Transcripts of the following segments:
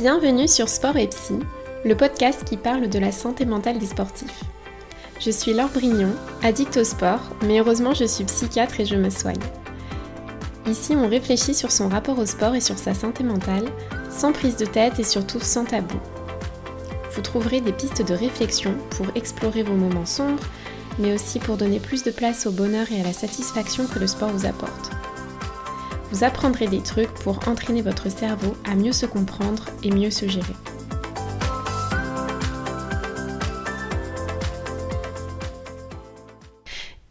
Bienvenue sur Sport et Psy, le podcast qui parle de la santé mentale des sportifs. Je suis Laure Brignon, addict au sport, mais heureusement je suis psychiatre et je me soigne. Ici, on réfléchit sur son rapport au sport et sur sa santé mentale, sans prise de tête et surtout sans tabou. Vous trouverez des pistes de réflexion pour explorer vos moments sombres, mais aussi pour donner plus de place au bonheur et à la satisfaction que le sport vous apporte. Vous apprendrez des trucs pour entraîner votre cerveau à mieux se comprendre et mieux se gérer.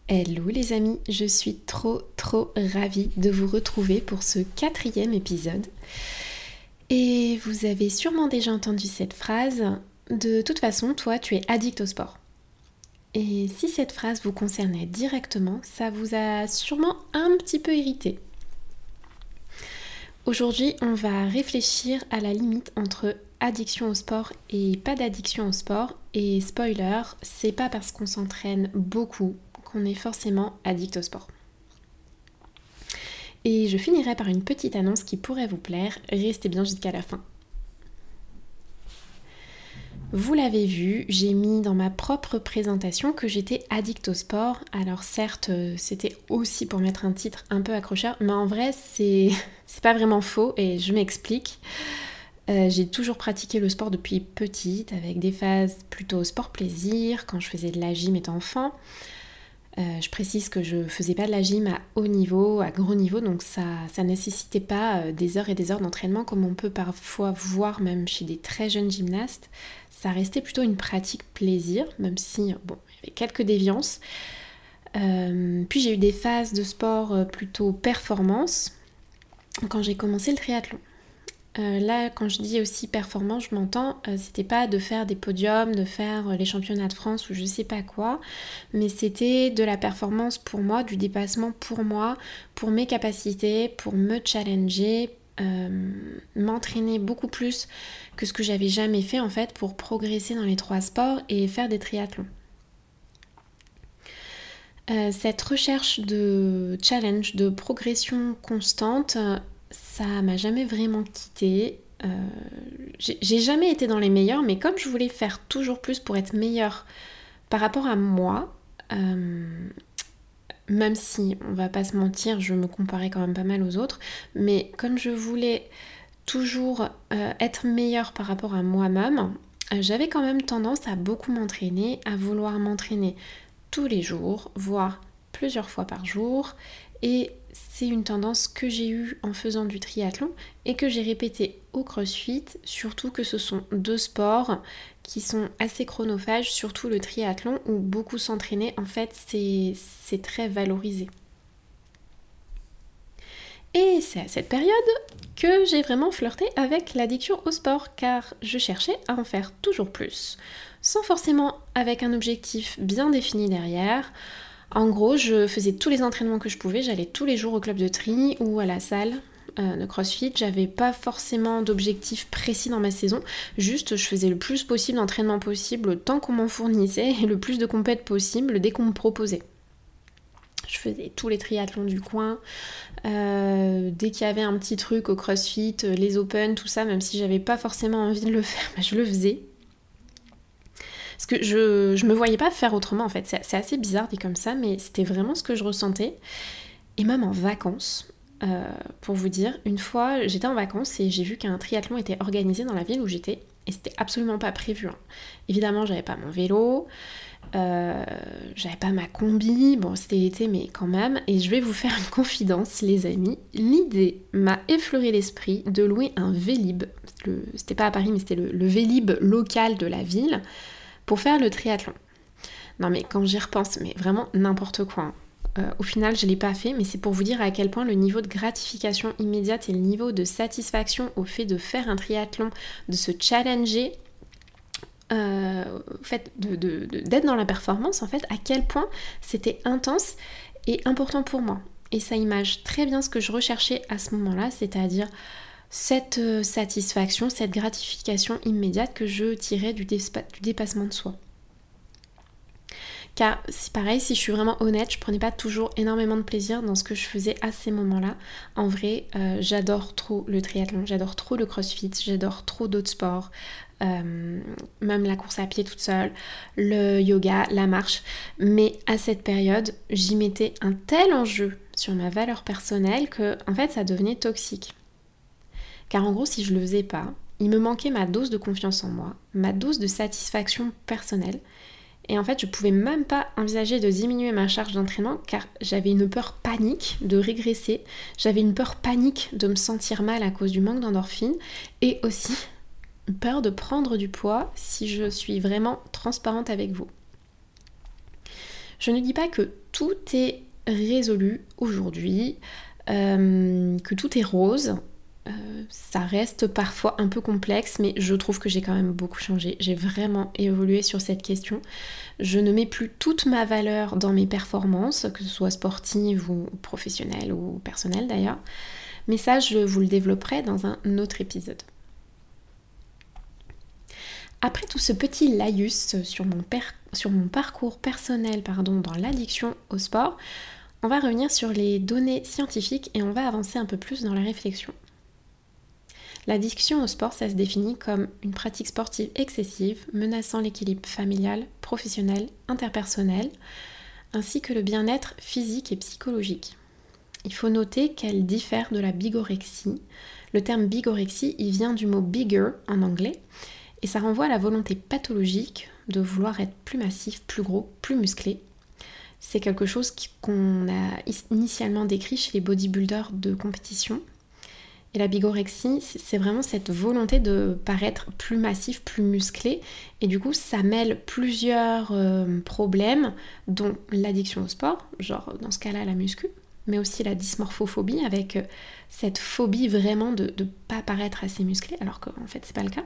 Hello les amis, je suis trop trop ravie de vous retrouver pour ce quatrième épisode. Et vous avez sûrement déjà entendu cette phrase, de toute façon, toi tu es addict au sport. Et si cette phrase vous concernait directement, ça vous a sûrement un petit peu irrité. Aujourd'hui, on va réfléchir à la limite entre addiction au sport et pas d'addiction au sport. Et spoiler, c'est pas parce qu'on s'entraîne beaucoup qu'on est forcément addict au sport. Et je finirai par une petite annonce qui pourrait vous plaire. Restez bien jusqu'à la fin. Vous l'avez vu, j'ai mis dans ma propre présentation que j'étais addict au sport. Alors certes, euh, c'était aussi pour mettre un titre un peu accrocheur, mais en vrai, c'est pas vraiment faux et je m'explique. Euh, j'ai toujours pratiqué le sport depuis petite, avec des phases plutôt sport-plaisir, quand je faisais de la gym étant enfant. Euh, je précise que je faisais pas de la gym à haut niveau, à gros niveau, donc ça ça nécessitait pas des heures et des heures d'entraînement comme on peut parfois voir même chez des très jeunes gymnastes ça restait plutôt une pratique plaisir, même si bon, il y avait quelques déviances. Euh, puis j'ai eu des phases de sport euh, plutôt performance quand j'ai commencé le triathlon. Euh, là, quand je dis aussi performance, je m'entends, c'était pas de faire des podiums, de faire les championnats de France ou je sais pas quoi, mais c'était de la performance pour moi, du dépassement pour moi, pour mes capacités, pour me challenger, m'entraîner beaucoup plus que ce que j'avais jamais fait en fait pour progresser dans les trois sports et faire des triathlons. Euh, cette recherche de challenge, de progression constante, ça m'a jamais vraiment quitté. Euh, j'ai jamais été dans les meilleurs, mais comme je voulais faire toujours plus pour être meilleure par rapport à moi, euh, même si on va pas se mentir, je me comparais quand même pas mal aux autres, mais comme je voulais toujours euh, être meilleure par rapport à moi-même, j'avais quand même tendance à beaucoup m'entraîner, à vouloir m'entraîner tous les jours, voire plusieurs fois par jour. Et c'est une tendance que j'ai eue en faisant du triathlon et que j'ai répété au crossfit, surtout que ce sont deux sports qui sont assez chronophages, surtout le triathlon où beaucoup s'entraîner, en fait c'est très valorisé. Et c'est à cette période que j'ai vraiment flirté avec l'addiction au sport car je cherchais à en faire toujours plus, sans forcément avec un objectif bien défini derrière. En gros, je faisais tous les entraînements que je pouvais, j'allais tous les jours au club de tri ou à la salle euh, de CrossFit, j'avais pas forcément d'objectif précis dans ma saison, juste je faisais le plus possible d'entraînement possible tant qu'on m'en fournissait et le plus de compètes possible dès qu'on me proposait. Je faisais tous les triathlons du coin. Euh, dès qu'il y avait un petit truc au crossfit, euh, les open, tout ça, même si j'avais pas forcément envie de le faire, bah, je le faisais. Parce que je, je me voyais pas faire autrement en fait. C'est assez bizarre dit comme ça, mais c'était vraiment ce que je ressentais. Et même en vacances, euh, pour vous dire, une fois j'étais en vacances et j'ai vu qu'un triathlon était organisé dans la ville où j'étais et c'était absolument pas prévu. Hein. Évidemment, j'avais pas mon vélo, euh, j'avais pas ma combi, bon c'était l'été mais quand même, et je vais vous faire une confidence les amis, l'idée m'a effleuré l'esprit de louer un Vélib, c'était pas à Paris mais c'était le, Vélib local de la ville, pour faire le triathlon. Non mais quand j'y repense, mais vraiment n'importe quoi. Hein. Euh, au final, je l'ai pas fait, mais c'est pour vous dire à quel point le niveau de gratification immédiate et le niveau de satisfaction au fait de faire un triathlon, de se challenger, euh, d'être dans la performance, en fait, à quel point c'était intense et important pour moi. Et ça image très bien ce que je recherchais à ce moment-là, c'est-à-dire cette euh, satisfaction, cette gratification immédiate que je tirais du, dépassement de soi. Car c'est pareil, si je suis vraiment honnête, je prenais pas toujours énormément de plaisir dans ce que je faisais à ces moments-là. En vrai, euh, j'adore trop le triathlon, j'adore trop le crossfit, j'adore trop d'autres sports. Euh, même la course à pied toute seule, le yoga, la marche. Mais à cette période, j'y mettais un tel enjeu sur ma valeur personnelle que en fait ça devenait toxique. Car en gros, si je le faisais pas, il me manquait ma dose de confiance en moi, ma dose de satisfaction personnelle. Et en fait, je pouvais même pas envisager de diminuer ma charge d'entraînement car j'avais une peur panique de régresser, j'avais une peur panique de me sentir mal à cause du manque d'endorphine et aussi une peur de prendre du poids si je suis vraiment transparente avec vous. Je ne dis pas que tout est résolu aujourd'hui, euh, que tout est rose. Euh, ça reste parfois un peu complexe, mais je trouve que j'ai quand même beaucoup changé. J'ai vraiment évolué sur cette question. Je ne mets plus toute ma valeur dans mes performances, que ce soit sportive ou professionnelle ou personnelle d'ailleurs. Mais ça, je vous le développerai dans un autre épisode. Après tout ce petit laïus sur mon, sur mon parcours personnel pardon, dans l'addiction au sport, on va revenir sur les données scientifiques et on va avancer un peu plus dans la réflexion. L'addiction au sport, ça se définit comme une pratique sportive excessive menaçant l'équilibre familial, professionnel, interpersonnel, ainsi que le bien-être physique et psychologique. Il faut noter qu'elle diffère de la bigorexie. Le terme bigorexie, il vient du mot bigger en anglais, et ça renvoie à la volonté pathologique de vouloir être plus massif, plus gros, plus musclé. C'est quelque chose qu'on a initialement décrit chez les bodybuilders de compétition, et la bigorexie, c'est vraiment cette volonté de paraître plus massif, plus musclé. Et du coup, ça mêle plusieurs euh, problèmes, dont l'addiction au sport, genre dans ce cas-là la muscu, mais aussi la dysmorphophobie, avec euh, cette phobie vraiment de ne pas paraître assez musclé, alors qu'en fait, c'est pas le cas.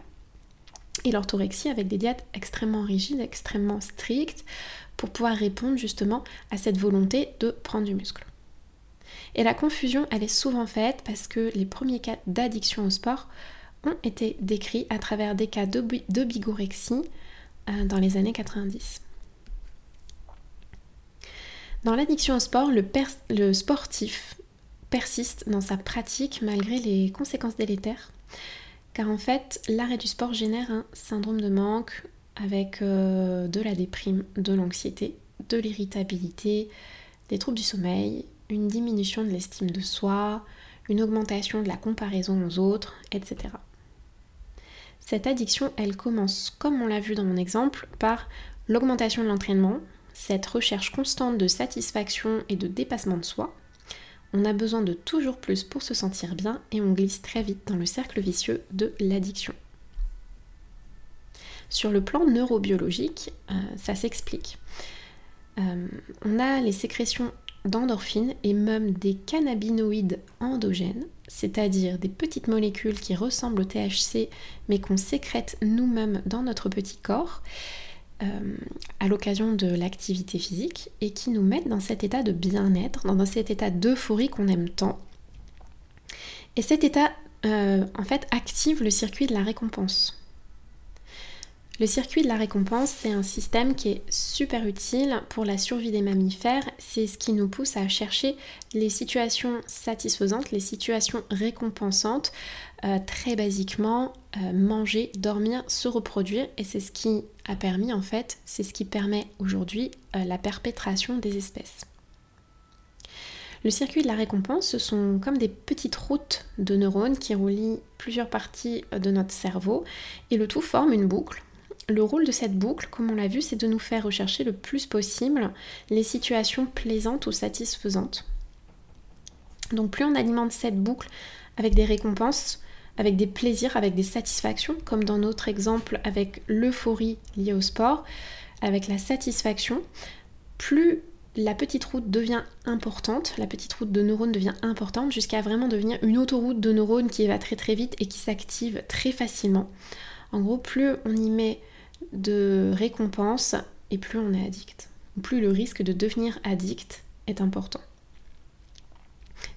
Et l'orthorexie avec des diètes extrêmement rigides, extrêmement strictes, pour pouvoir répondre justement à cette volonté de prendre du muscle. Et la confusion, elle est souvent faite parce que les premiers cas d'addiction au sport ont été décrits à travers des cas de, bigorexie euh, dans les années 90. Dans l'addiction au sport, le, sportif persiste dans sa pratique malgré les conséquences délétères, car en fait, l'arrêt du sport génère un syndrome de manque avec euh, de la déprime, de l'anxiété, de l'irritabilité, des troubles du sommeil, une diminution de l'estime de soi, une augmentation de la comparaison aux autres, etc. Cette addiction, elle commence, comme on l'a vu dans mon exemple, par l'augmentation de l'entraînement, cette recherche constante de satisfaction et de dépassement de soi. On a besoin de toujours plus pour se sentir bien et on glisse très vite dans le cercle vicieux de l'addiction. Sur le plan neurobiologique, euh, ça s'explique. Euh, on a les sécrétions d'endorphines et même des cannabinoïdes endogènes, c'est-à-dire des petites molécules qui ressemblent au THC mais qu'on sécrète nous-mêmes dans notre petit corps euh, à l'occasion de l'activité physique et qui nous mettent dans cet état de bien-être, dans cet état d'euphorie qu'on aime tant. Et cet état, euh, en fait, active le circuit de la récompense. Le circuit de la récompense, c'est un système qui est super utile pour la survie des mammifères. C'est ce qui nous pousse à chercher les situations satisfaisantes, les situations récompensantes. Euh, très basiquement, euh, manger, dormir, se reproduire. Et c'est ce qui a permis, en fait, c'est ce qui permet aujourd'hui euh, la perpétration des espèces. Le circuit de la récompense, ce sont comme des petites routes de neurones qui relient plusieurs parties de notre cerveau et le tout forme une boucle le rôle de cette boucle, comme on l'a vu, c'est de nous faire rechercher le plus possible les situations plaisantes ou satisfaisantes. Donc plus on alimente cette boucle avec des récompenses, avec des plaisirs, avec des satisfactions, comme dans notre exemple avec l'euphorie liée au sport, avec la satisfaction, plus la petite route devient importante, la petite route de neurones devient importante jusqu'à vraiment devenir une autoroute de neurones qui va très très vite et qui s'active très facilement. En gros, plus on y met de récompense et plus on est addict. Plus le risque de devenir addict est important.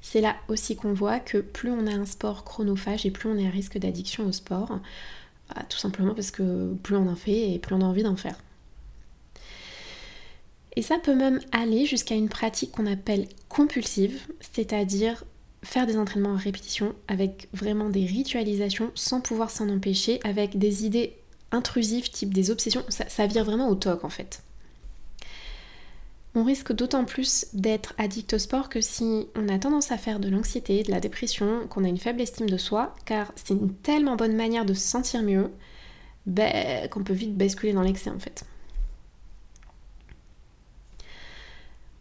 C'est là aussi qu'on voit que plus on a un sport chronophage et plus on est à risque d'addiction au sport, bah, tout simplement parce que plus on en fait et plus on a envie d'en faire. Et ça peut même aller jusqu'à une pratique qu'on appelle compulsive, c'est-à-dire faire des entraînements en répétition avec vraiment des ritualisations sans pouvoir s'en empêcher, avec des idées intrusives type des obsessions. Ça, vire vraiment au toc en fait. On risque d'autant plus d'être addict au sport que si on a tendance à faire de l'anxiété, de la dépression, qu'on a une faible estime de soi, car c'est une tellement bonne manière de se sentir mieux ben, qu'on peut vite basculer dans l'excès en fait.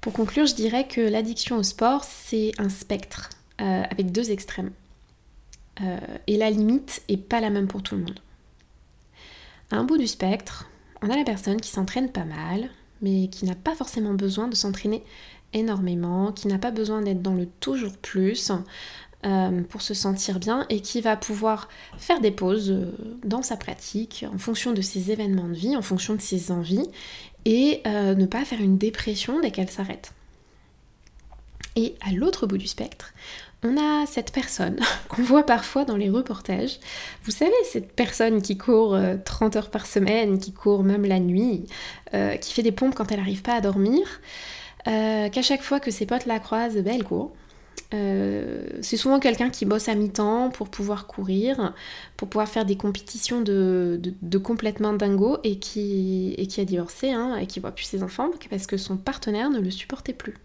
Pour conclure, je dirais que l'addiction au sport, c'est un spectre euh, avec deux extrêmes. Euh, et la limite est pas la même pour tout le monde. À un bout du spectre, on a la personne qui s'entraîne pas mal, mais qui n'a pas forcément besoin de s'entraîner énormément, qui n'a pas besoin d'être dans le toujours plus euh, pour se sentir bien et qui va pouvoir faire des pauses euh, dans sa pratique en fonction de ses événements de vie, en fonction de ses envies et euh, ne pas faire une dépression dès qu'elle s'arrête. Et à l'autre bout du spectre, on a cette personne qu'on voit parfois dans les reportages. Vous savez, cette personne qui court 30 euh, heures par semaine, qui court même la nuit, euh, qui fait des pompes quand elle n'arrive pas à dormir, euh, qu'à chaque fois que ses potes la croisent, ben, elle court. c'est souvent quelqu'un qui bosse à mi-temps pour pouvoir courir, pour pouvoir faire des compétitions de, complètement dingo et qui, et qui a divorcé hein, et qui voit plus ses enfants parce que son partenaire ne le supportait plus.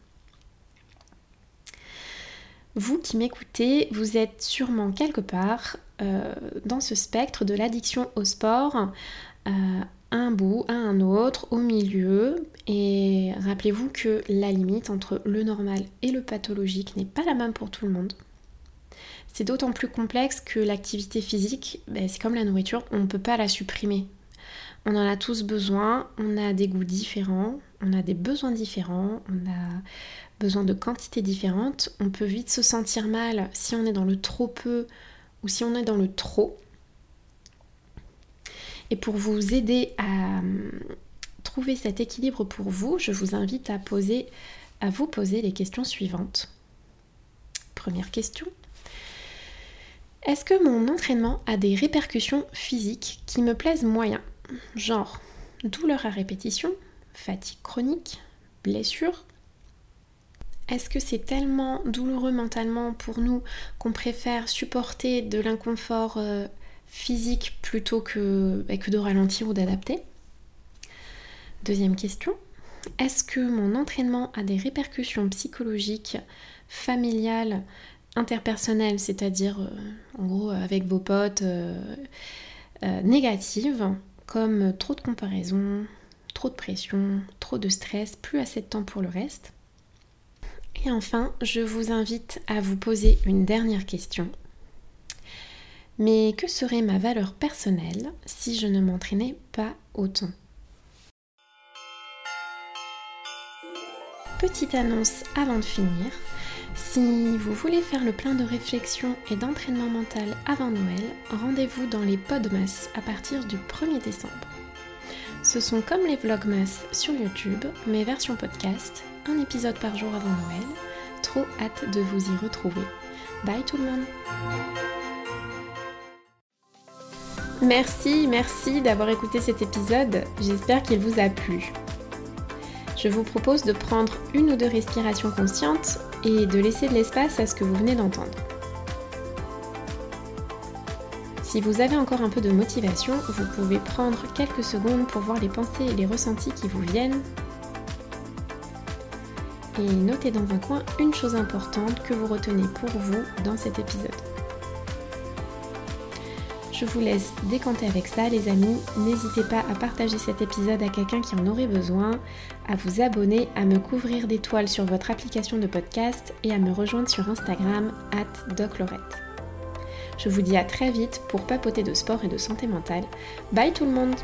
Vous qui m'écoutez, vous êtes sûrement quelque part euh, dans ce spectre de l'addiction au sport, euh, un bout à un autre, au milieu. Et rappelez-vous que la limite entre le normal et le pathologique n'est pas la même pour tout le monde. C'est d'autant plus complexe que l'activité physique, ben, c'est comme la nourriture, on ne peut pas la supprimer. On en a tous besoin, on a des goûts différents, on a des besoins différents, on a besoin de quantités différentes. On peut vite se sentir mal si on est dans le trop peu ou si on est dans le trop. Et pour vous aider à hum, trouver cet équilibre pour vous, je vous invite à poser à vous poser les questions suivantes. Première question. Est-ce que mon entraînement a des répercussions physiques qui me plaisent moyen? Genre douleur à répétition, fatigue chronique, blessure, est-ce que c'est tellement douloureux mentalement pour nous qu'on préfère supporter de l'inconfort euh, physique plutôt que, bah, que de ralentir ou d'adapter? Deuxième question. Est-ce que mon entraînement a des répercussions psychologiques, familiales, interpersonnelles, c'est-à-dire euh, en gros avec vos potes, euh, négatives, comme trop de comparaison, trop de pression, trop de stress, plus assez de temps pour le reste? Et enfin, je vous invite à vous poser une dernière question. Mais que serait ma valeur personnelle si je ne m'entraînais pas autant? Petite annonce avant de finir. Si vous voulez faire le plein de réflexion et d'entraînement mental avant Noël, rendez-vous dans les Podmas à partir du 1er décembre. Ce sont comme les Vlogmas sur YouTube, mais version podcast, un épisode par jour avant Noël. Trop hâte de vous y retrouver. Bye tout le monde Merci, merci d'avoir écouté cet épisode. J'espère qu'il vous a plu. Je vous propose de prendre une ou deux respirations conscientes et de laisser de l'espace à ce que vous venez d'entendre. Si vous avez encore un peu de motivation, vous pouvez prendre quelques secondes pour voir les pensées et les ressentis qui vous viennent et notez dans un coin une chose importante que vous retenez pour vous dans cet épisode. Je vous laisse décanter avec ça les amis. N'hésitez pas à partager cet épisode à quelqu'un qui en aurait besoin, à vous abonner, à me couvrir d'étoiles sur votre application de podcast et à me rejoindre sur Instagram at doclorette. Je vous dis à très vite pour papoter de sport et de santé mentale. Bye tout le monde